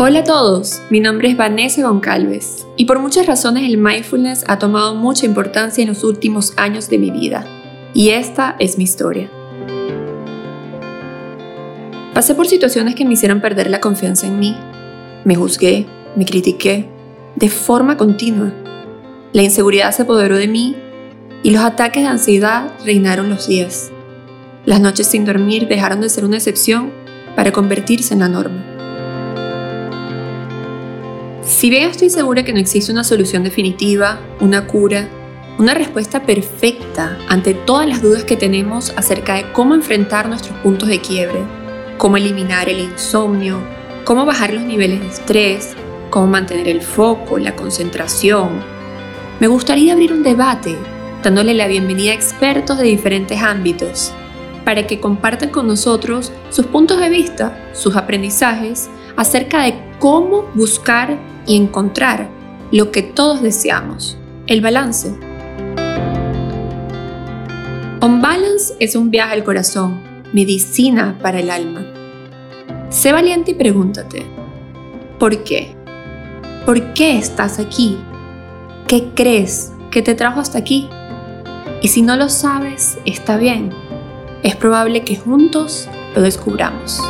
Hola a todos, mi nombre es Vanessa Goncalves y por muchas razones el mindfulness ha tomado mucha importancia en los últimos años de mi vida y esta es mi historia. Pasé por situaciones que me hicieron perder la confianza en mí. Me juzgué, me critiqué, de forma continua. La inseguridad se apoderó de mí y los ataques de ansiedad reinaron los días. Las noches sin dormir dejaron de ser una excepción para convertirse en la norma. Si bien estoy segura que no existe una solución definitiva, una cura, una respuesta perfecta ante todas las dudas que tenemos acerca de cómo enfrentar nuestros puntos de quiebre, cómo eliminar el insomnio, cómo bajar los niveles de estrés, cómo mantener el foco, la concentración, me gustaría abrir un debate dándole la bienvenida a expertos de diferentes ámbitos para que compartan con nosotros sus puntos de vista, sus aprendizajes acerca de cómo buscar y encontrar lo que todos deseamos, el balance. On Balance es un viaje al corazón, medicina para el alma. Sé valiente y pregúntate, ¿por qué? ¿Por qué estás aquí? ¿Qué crees que te trajo hasta aquí? Y si no lo sabes, está bien. Es probable que juntos lo descubramos.